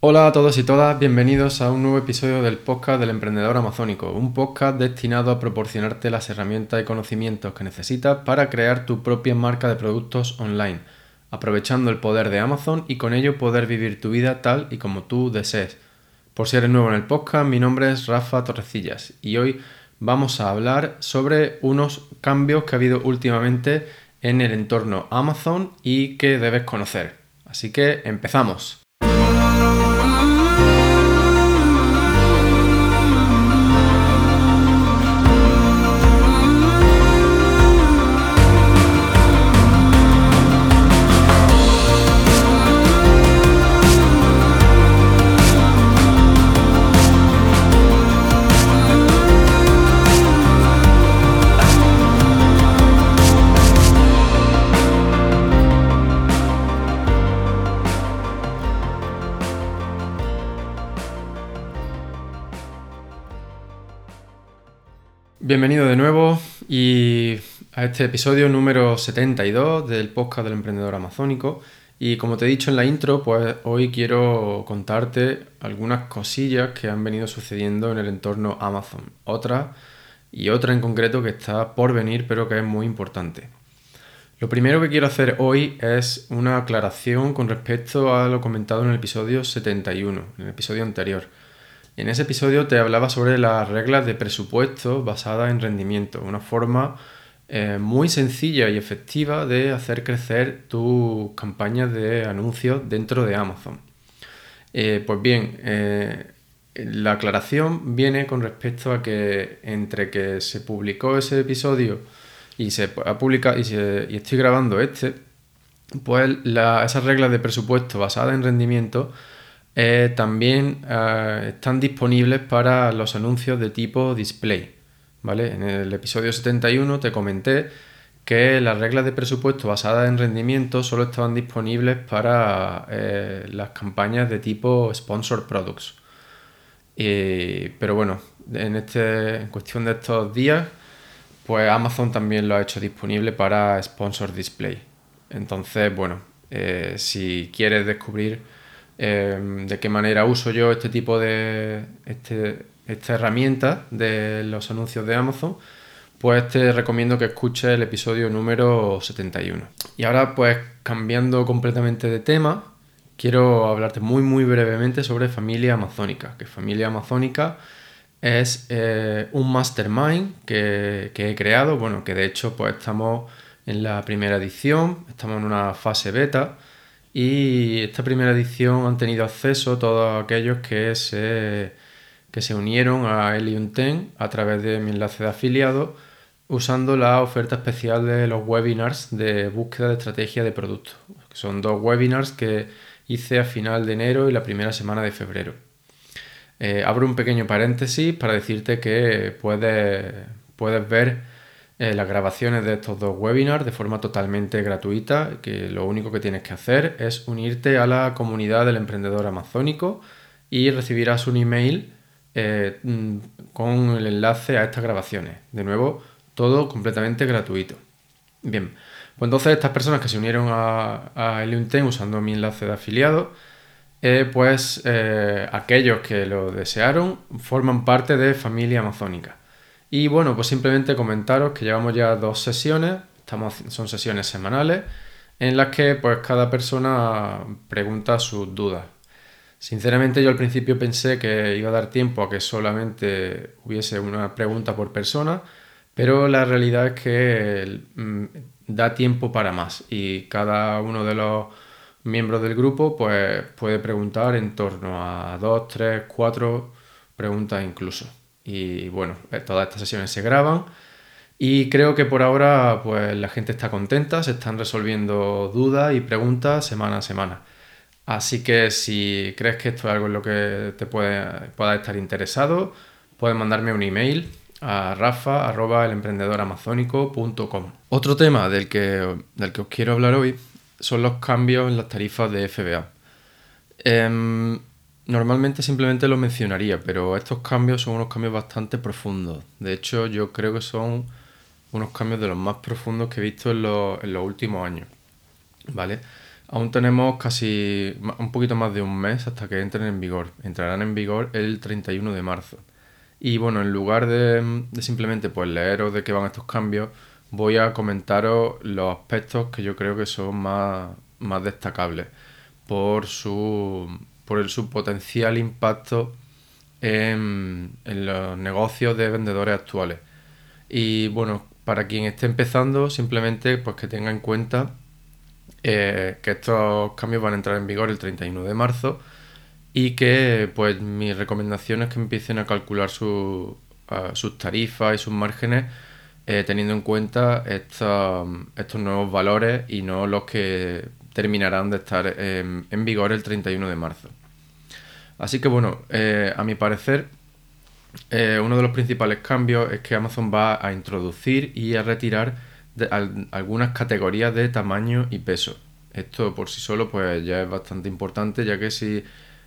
Hola a todos y todas, bienvenidos a un nuevo episodio del podcast del emprendedor amazónico, un podcast destinado a proporcionarte las herramientas y conocimientos que necesitas para crear tu propia marca de productos online, aprovechando el poder de Amazon y con ello poder vivir tu vida tal y como tú desees. Por si eres nuevo en el podcast, mi nombre es Rafa Torrecillas y hoy vamos a hablar sobre unos cambios que ha habido últimamente en el entorno Amazon y que debes conocer. Así que empezamos. Bienvenido de nuevo y a este episodio número 72 del podcast del emprendedor amazónico. Y como te he dicho en la intro, pues hoy quiero contarte algunas cosillas que han venido sucediendo en el entorno Amazon. Otra y otra en concreto que está por venir, pero que es muy importante. Lo primero que quiero hacer hoy es una aclaración con respecto a lo comentado en el episodio 71, en el episodio anterior. En ese episodio te hablaba sobre las reglas de presupuesto basadas en rendimiento, una forma eh, muy sencilla y efectiva de hacer crecer tus campañas de anuncios dentro de Amazon. Eh, pues bien, eh, la aclaración viene con respecto a que entre que se publicó ese episodio y se ha publicado y, estoy grabando este, pues esas reglas de presupuesto basadas en rendimiento eh, también eh, están disponibles para los anuncios de tipo display. ¿vale? En el episodio 71 te comenté que las reglas de presupuesto basadas en rendimiento solo estaban disponibles para eh, las campañas de tipo sponsor products. pero bueno, en, este, en cuestión de estos días, pues Amazon también lo ha hecho disponible para sponsor display. Entonces, bueno, si quieres descubrir Em, de qué manera uso yo este tipo de este, esta herramienta de los anuncios de Amazon, pues te recomiendo que escuches el episodio número 71. Y ahora pues cambiando completamente de tema, quiero hablarte muy muy brevemente sobre Familia Amazónica, que Familia Amazónica es eh, un mastermind que, que, he creado, bueno, que de hecho pues estamos en la primera edición, estamos en una fase beta, y esta primera edición han tenido acceso todos aquellos que se, que se unieron a Helium 10 a través de mi enlace de afiliado usando la oferta especial de los webinars de búsqueda de estrategia de producto. Son dos webinars que hice a final de enero y la primera semana de febrero. Eh, abro un pequeño paréntesis para decirte que puedes, puedes ver eh, las grabaciones de estos dos webinars de forma totalmente gratuita, que lo único que tienes que hacer es unirte a la comunidad del emprendedor amazónico y recibirás un email eh, mm, con el enlace a estas grabaciones. De nuevo, todo completamente gratuito. Bien, pues entonces estas personas que se unieron a, a usando mi enlace de afiliado, eh, pues aquellos que lo desearon forman parte de familia amazónica. Y bueno, pues simplemente comentaros que llevamos ya dos sesiones, son sesiones semanales, en las que pues cada persona pregunta sus dudas. Sinceramente yo al principio pensé que iba a dar tiempo a que solamente hubiese una pregunta por persona, pero la realidad es que mm, da tiempo para más y cada uno de los miembros del grupo pues puede preguntar en torno a dos, tres, cuatro preguntas incluso. Y bueno, eh, todas estas sesiones se graban. Y creo que por ahora pues la gente está contenta, se están resolviendo dudas y preguntas semana a semana. Así que si crees que esto es algo en lo que te puede, pueda estar interesado, puedes mandarme un email a rafa.elemprendedoramazónico.com. Otro tema del que, del que os quiero hablar hoy son los cambios en las tarifas de FBA. Em, Normalmente simplemente lo mencionaría, pero estos cambios son unos cambios bastante profundos. De hecho, yo creo que son unos cambios de los más profundos que he visto en los, últimos años. ¿Vale? Aún tenemos casi un poquito más de un mes hasta que entren en vigor. Entrarán en vigor el 31 de marzo. Y bueno, en lugar de, simplemente pues leeros de qué van estos cambios, voy a comentaros los aspectos que yo creo que son más, más destacables por su, por su potencial impacto en, en los negocios de vendedores actuales. Y bueno, para quien esté empezando, simplemente pues que tenga en cuenta eh, que estos cambios van a entrar en vigor el 31 de marzo y que pues mi recomendación es que empiecen a calcular sus tarifas y sus márgenes eh, teniendo en cuenta estos nuevos valores y no los que terminarán de estar en vigor el 31 de marzo. Así que bueno, eh, a mi parecer, uno de los principales cambios es que Amazon va a introducir y a retirar algunas categorías de tamaño y peso. Esto por sí solo pues ya es bastante importante ya que si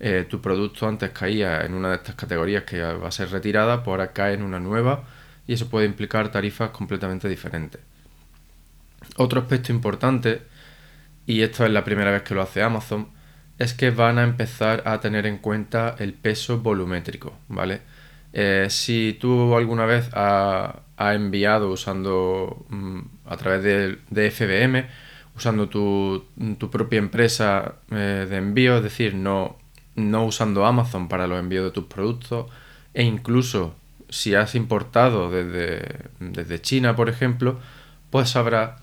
eh, tu producto antes caía en una de estas categorías que va a ser retirada, pues ahora cae en una nueva y eso puede implicar tarifas completamente diferentes. Otro aspecto importante, y esto es la primera vez que lo hace Amazon, es que van a empezar a tener en cuenta el peso volumétrico, ¿vale? Eh, si tú alguna vez has ha enviado usando mm, a través de, FBM, usando tu, propia empresa eh, de envío, es decir, no, no usando Amazon para los envíos de tus productos, e incluso si has importado desde, desde China, por ejemplo, pues sabrás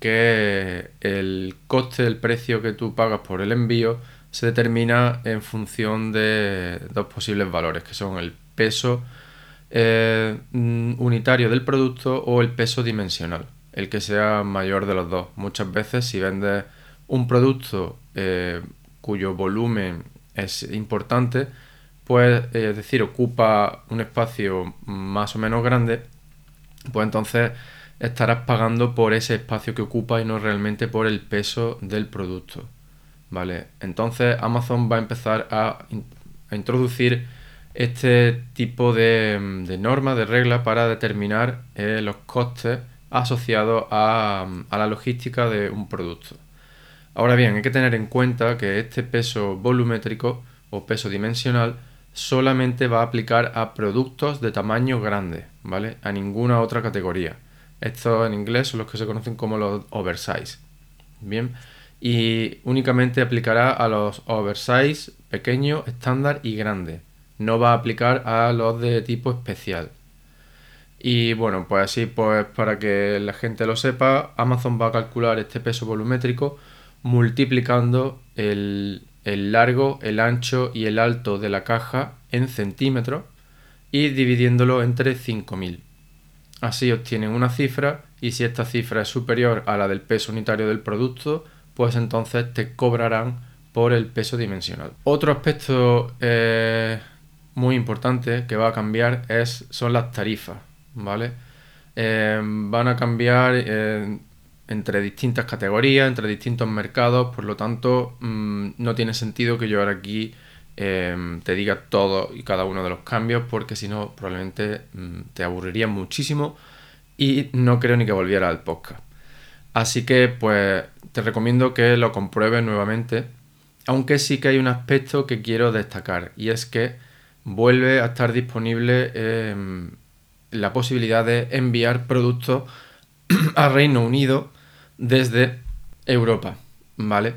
que el coste, el precio que tú pagas por el envío, se determina en función de dos posibles valores, que son el peso eh, mm, unitario del producto o el peso dimensional, el que sea mayor de los dos. Muchas veces si vendes un producto eh, cuyo volumen es importante, pues es decir, ocupa un espacio más o menos grande, pues entonces estarás pagando por ese espacio que ocupa y no realmente por el peso del producto. ¿Vale? Entonces Amazon va a empezar a, a introducir este tipo de, normas, de reglas para determinar eh, los costes asociados a, la logística de un producto. Ahora bien, hay que tener en cuenta que este peso volumétrico o peso dimensional solamente va a aplicar a productos de tamaño grande, ¿vale? A ninguna otra categoría. Estos en inglés son los que se conocen como los oversize. Bien, y únicamente aplicará a los oversize pequeño, estándar y grande no va a aplicar a los de tipo especial. Y bueno, pues así, pues para que la gente lo sepa, Amazon va a calcular este peso volumétrico multiplicando el, largo, el ancho y el alto de la caja en centímetros y dividiéndolo entre 5000. Así obtienen una cifra y si esta cifra es superior a la del peso unitario del producto, pues entonces te cobrarán por el peso dimensional. Otro aspecto eh, muy importante que va a cambiar es, son las tarifas, ¿vale? Eh, van a cambiar eh, entre distintas categorías, entre distintos mercados, por lo tanto mm, no tiene sentido que yo ahora aquí eh, te diga todo y cada uno de los cambios porque si no probablemente mm, te aburriría muchísimo y no creo ni que volviera al podcast. Así que pues te recomiendo que lo compruebes nuevamente, aunque sí que hay un aspecto que quiero destacar y es que vuelve a estar disponible em, la posibilidad de enviar productos a Reino Unido desde Europa, ¿vale?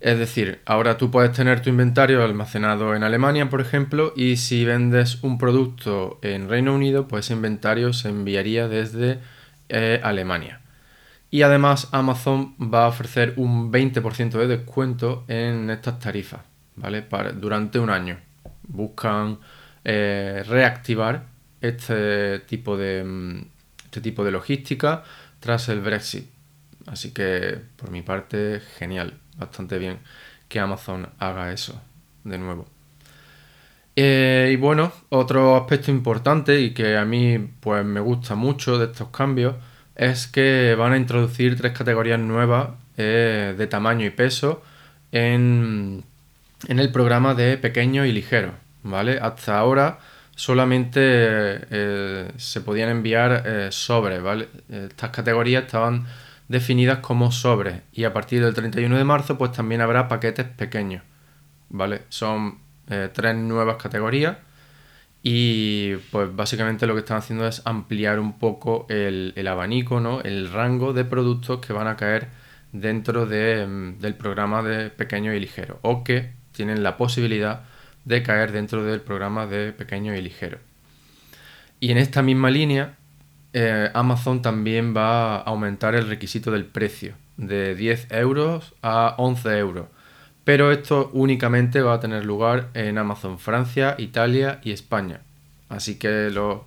Es decir, ahora tú puedes tener tu inventario almacenado en Alemania, por ejemplo, y si vendes un producto en Reino Unido, pues ese inventario se enviaría desde eh, Alemania. Y además Amazon va a ofrecer un 20% de descuento en estas tarifas, ¿vale? Durante un año buscan eh, reactivar este tipo de mm, este tipo de logística tras el Brexit. Así que por mi parte, genial, bastante bien que Amazon haga eso de nuevo. Eh, y bueno, otro aspecto importante y que a mí pues me gusta mucho de estos cambios es que van a introducir tres categorías nuevas eh, de tamaño y peso en, en el programa de pequeño y ligero. ¿vale? Hasta ahora solamente eh, se podían enviar sobres, ¿vale? Estas categorías estaban definidas como sobres y a partir del 31 de marzo pues también habrá paquetes pequeños, ¿vale? Son eh, tres nuevas categorías y pues básicamente lo que están haciendo es ampliar un poco el, abanico, ¿no? El rango de productos que van a caer dentro mm, del programa de pequeño y ligero o que tienen la posibilidad de caer dentro del programa de pequeño y ligero. Y en esta misma línea, eh, Amazon también va a aumentar el requisito del precio de 10 euros a 11 euros. Pero esto únicamente va a tener lugar en Amazon Francia, Italia y España. Así que los,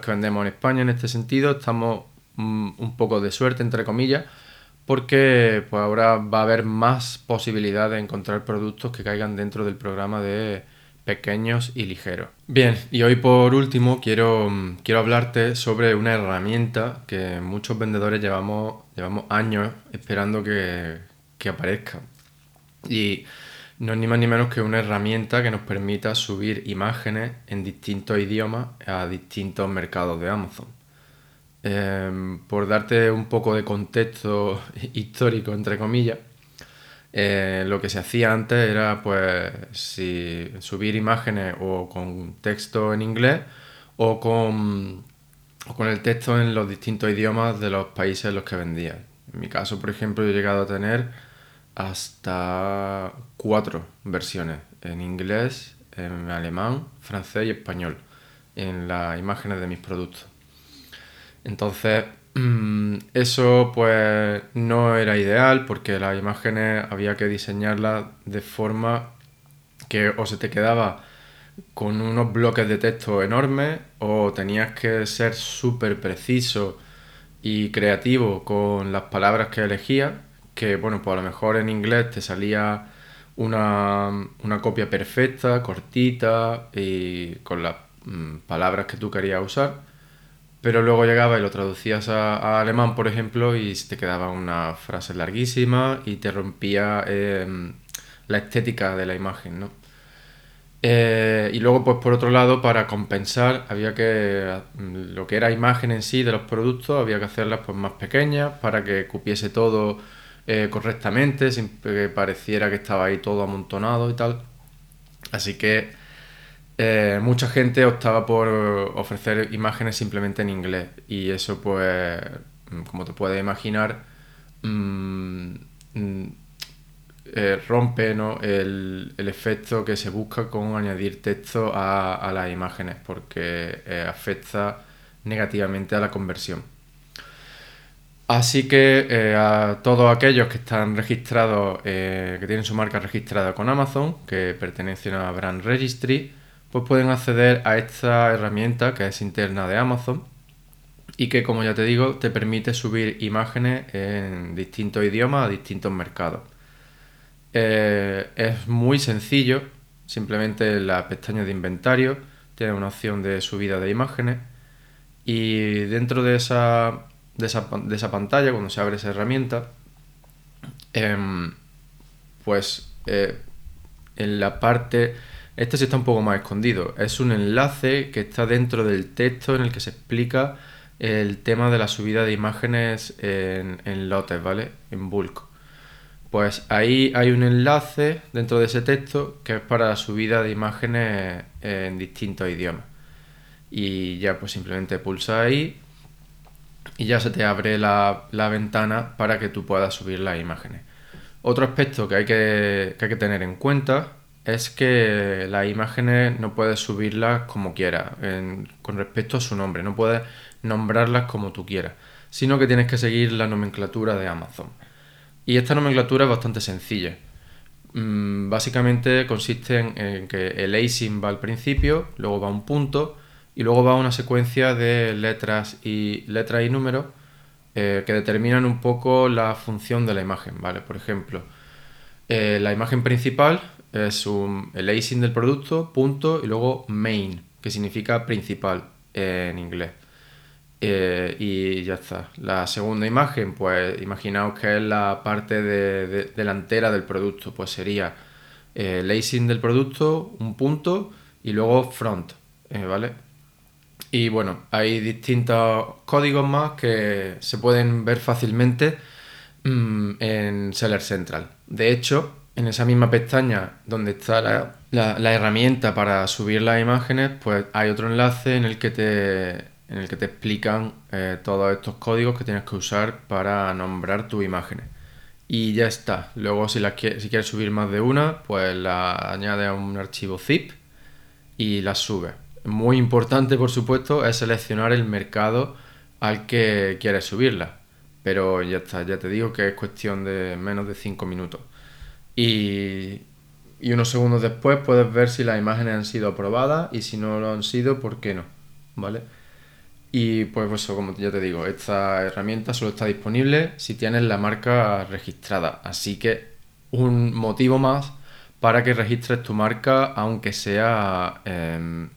que vendemos en España en este sentido estamos mm, un poco de suerte, entre comillas, porque pues ahora va a haber más posibilidad de encontrar productos que caigan dentro del programa de pequeños y ligeros. Bien, y hoy por último quiero, quiero hablarte sobre una herramienta que muchos vendedores llevamos, llevamos años esperando que, que aparezca. Y no es ni más ni menos que una herramienta que nos permita subir imágenes en distintos idiomas a distintos mercados de Amazon. Em, por darte un poco de contexto histórico, entre comillas, eh, lo que se hacía antes era pues si subir imágenes o con texto en inglés o con, con el texto en los distintos idiomas de los países en los que vendía. En mi caso, por ejemplo, he llegado a tener hasta cuatro versiones en inglés, en alemán, francés y español en las imágenes de mis productos. Entonces, Mm, eso pues no era ideal porque las imágenes había que diseñarlas de forma que o se te quedaba con unos bloques de texto enormes o tenías que ser súper preciso y creativo con las palabras que elegías, que bueno, pues a lo mejor en inglés te salía una, una copia perfecta, cortita y con las mm, palabras que tú querías usar pero luego llegaba y lo traducías a, alemán, por ejemplo, y te quedaba una frase larguísima y te rompía em, la estética de la imagen, ¿no? Eh, y luego, pues por otro lado, para compensar, había que, mm, lo que era imagen en sí de los productos, había que hacerlas pues más pequeñas para que cupiese todo eh, correctamente, sin que pareciera que estaba ahí todo amontonado y tal. Así que eh, mucha gente optaba por ofrecer imágenes simplemente en inglés y eso pues, mm, como te puedes imaginar, mm, mm, eh, rompe el, efecto que se busca con añadir texto a, las imágenes porque eh, afecta negativamente a la conversión. Así que a todos aquellos que están registrados, que tienen su marca registrada con Amazon, que pertenecen a Brand Registry, pues pueden acceder a esta herramienta que es interna de Amazon y que como ya te digo te permite subir imágenes en distintos idiomas a distintos mercados. Eh, es muy sencillo, simplemente en la pestaña de inventario tiene una opción de subida de imágenes y dentro de esa, de esa, pantalla, cuando se abre esa herramienta, em, pues eh, en la parte este sí está un poco más escondido. Es un enlace que está dentro del texto en el que se explica el tema de la subida de imágenes en, lotes, ¿vale? En bulk. Pues ahí hay un enlace dentro de ese texto que es para la subida de imágenes en distintos idiomas. Y ya pues simplemente pulsa ahí y ya se te abre la, ventana para que tú puedas subir las imágenes. Otro aspecto que hay que, que hay que tener en cuenta es que las imágenes no puedes subirlas como quieras, con respecto a su nombre, no puedes nombrarlas como tú quieras, sino que tienes que seguir la nomenclatura de Amazon. Y esta nomenclatura es bastante sencilla. Mm, básicamente consiste en, que el async va al principio, luego va un punto y luego va una secuencia de letras y y números eh, que determinan un poco la función de la imagen, ¿vale? Por ejemplo, eh, la imagen principal es un, el async del producto, punto, y luego main, que significa principal en inglés. Eh, y ya está. La segunda imagen, pues imaginaos que es la parte delantera del producto, pues sería eh, el async del producto, un punto, y luego front, eh, ¿vale? Y bueno, hay distintos códigos más que se pueden ver fácilmente mm, en Seller Central. De hecho, en esa misma pestaña donde está la, herramienta para subir las imágenes, pues hay otro enlace en el que te, en el que te explican eh, todos estos códigos que tienes que usar para nombrar tus imágenes. Y ya está. Luego si, si quieres subir más de una, pues la añades a un archivo zip y la subes. Muy importante, por supuesto, es seleccionar el mercado al que quieres subirla. Pero ya está, ya te digo que es cuestión de menos de 5 minutos. Y, unos segundos después puedes ver si las imágenes han sido aprobadas y si no lo han sido, ¿por qué no? ¿Vale? Y pues eso, como ya te digo, esta herramienta solo está disponible si tienes la marca registrada. Así que un motivo más para que registres tu marca, aunque sea, em,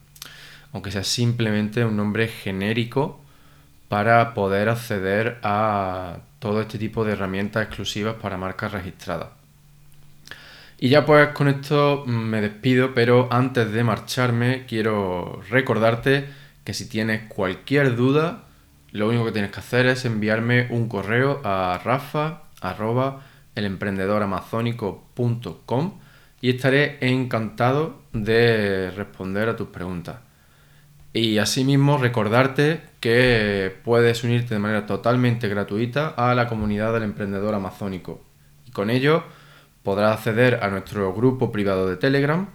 aunque sea simplemente un nombre genérico para poder acceder a todo este tipo de herramientas exclusivas para marcas registradas. Y ya pues con esto me despido, pero antes de marcharme quiero recordarte que si tienes cualquier duda, lo único que tienes que hacer es enviarme un correo a rafa y estaré encantado de responder a tus preguntas. Y asimismo recordarte que puedes unirte de manera totalmente gratuita a la comunidad del emprendedor amazónico. Y con ello podrás acceder a nuestro grupo privado de Telegram,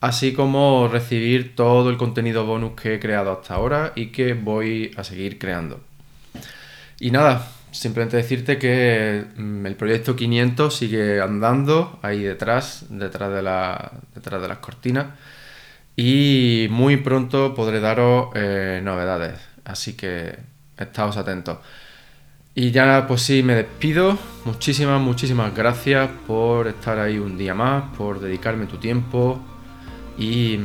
así como recibir todo el contenido bonus que he creado hasta ahora y que voy a seguir creando. Y nada, simplemente decirte que mm, el proyecto 500 sigue andando ahí detrás, detrás de, la, detrás de las cortinas y muy pronto podré daros eh, novedades, así que estaos atentos. Y ya pues sí, me despido. Muchísimas, muchísimas gracias por estar ahí un día más, por dedicarme tu tiempo. Y,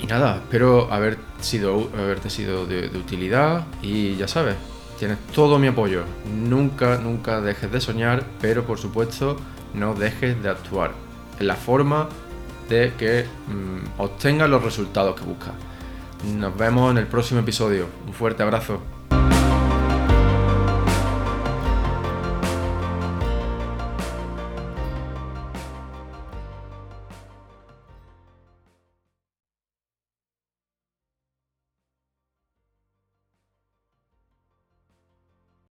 y nada, espero haber sido, haberte sido de, utilidad. Y ya sabes, tienes todo mi apoyo. Nunca, nunca dejes de soñar, pero por supuesto no dejes de actuar. En la forma de que mm, obtengas los resultados que buscas. Nos vemos en el próximo episodio. Un fuerte abrazo.